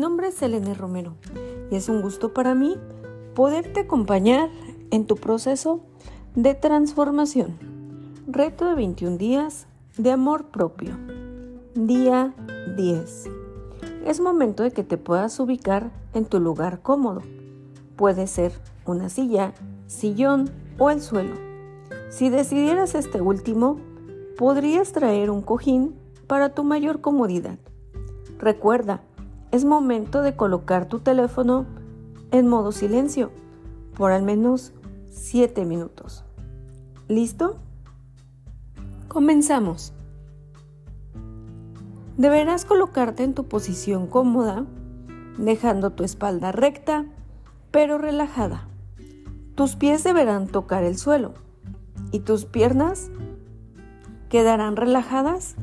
nombre es Elena Romero y es un gusto para mí poderte acompañar en tu proceso de transformación. Reto de 21 días de amor propio. Día 10. Es momento de que te puedas ubicar en tu lugar cómodo. Puede ser una silla, sillón o el suelo. Si decidieras este último, podrías traer un cojín para tu mayor comodidad. Recuerda, es momento de colocar tu teléfono en modo silencio por al menos 7 minutos. ¿Listo? Comenzamos. Deberás colocarte en tu posición cómoda, dejando tu espalda recta, pero relajada. Tus pies deberán tocar el suelo y tus piernas quedarán relajadas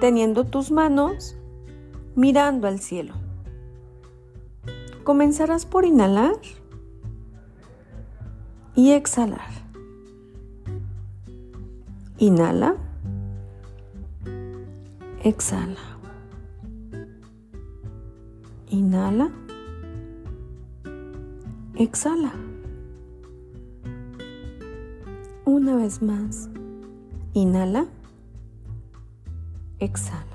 teniendo tus manos mirando al cielo. Comenzarás por inhalar y exhalar. Inhala. Exhala. Inhala. Exhala. Una vez más. Inhala. Exhala.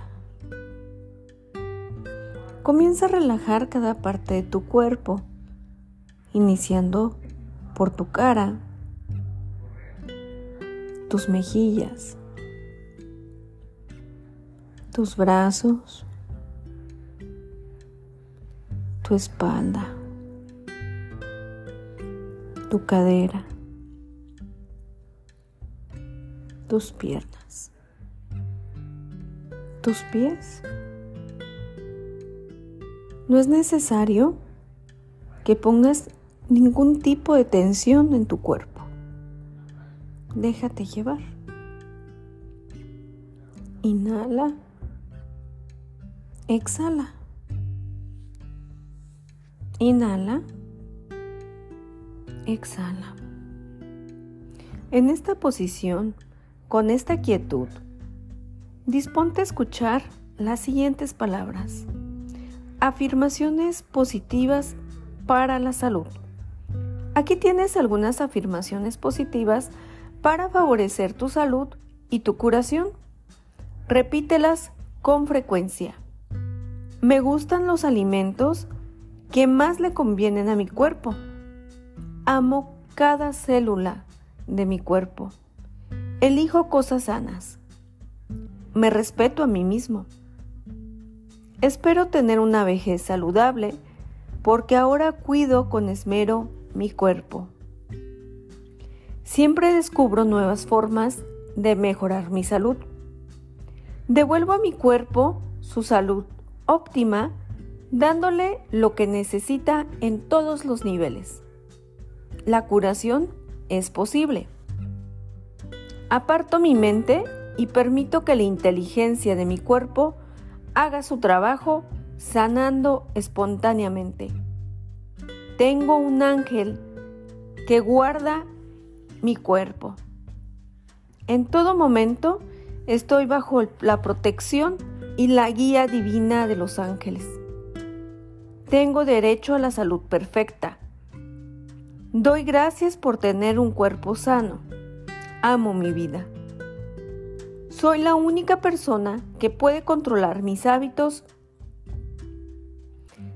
Comienza a relajar cada parte de tu cuerpo, iniciando por tu cara, tus mejillas, tus brazos, tu espalda, tu cadera, tus piernas, tus pies. No es necesario que pongas ningún tipo de tensión en tu cuerpo. Déjate llevar. Inhala. Exhala. Inhala. Exhala. En esta posición, con esta quietud, disponte a escuchar las siguientes palabras. Afirmaciones positivas para la salud. Aquí tienes algunas afirmaciones positivas para favorecer tu salud y tu curación. Repítelas con frecuencia. Me gustan los alimentos que más le convienen a mi cuerpo. Amo cada célula de mi cuerpo. Elijo cosas sanas. Me respeto a mí mismo. Espero tener una vejez saludable porque ahora cuido con esmero mi cuerpo. Siempre descubro nuevas formas de mejorar mi salud. Devuelvo a mi cuerpo su salud óptima dándole lo que necesita en todos los niveles. La curación es posible. Aparto mi mente y permito que la inteligencia de mi cuerpo haga su trabajo sanando espontáneamente. Tengo un ángel que guarda mi cuerpo. En todo momento estoy bajo la protección y la guía divina de los ángeles. Tengo derecho a la salud perfecta. Doy gracias por tener un cuerpo sano. Amo mi vida. Soy la única persona que puede controlar mis hábitos.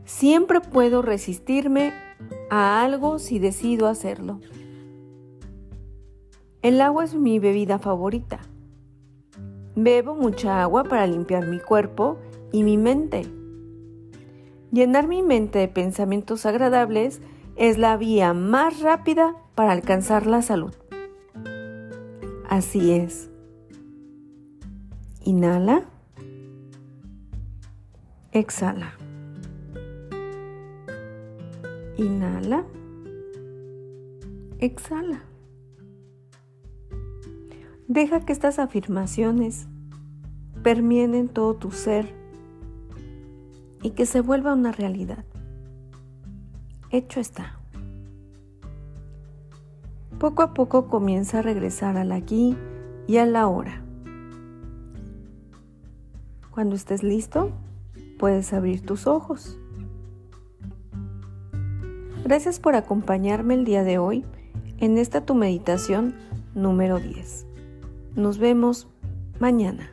Siempre puedo resistirme a algo si decido hacerlo. El agua es mi bebida favorita. Bebo mucha agua para limpiar mi cuerpo y mi mente. Llenar mi mente de pensamientos agradables es la vía más rápida para alcanzar la salud. Así es. Inhala. Exhala. Inhala. Exhala. Deja que estas afirmaciones permienen todo tu ser y que se vuelva una realidad. Hecho está. Poco a poco comienza a regresar al aquí y a la hora. Cuando estés listo, puedes abrir tus ojos. Gracias por acompañarme el día de hoy en esta tu meditación número 10. Nos vemos mañana.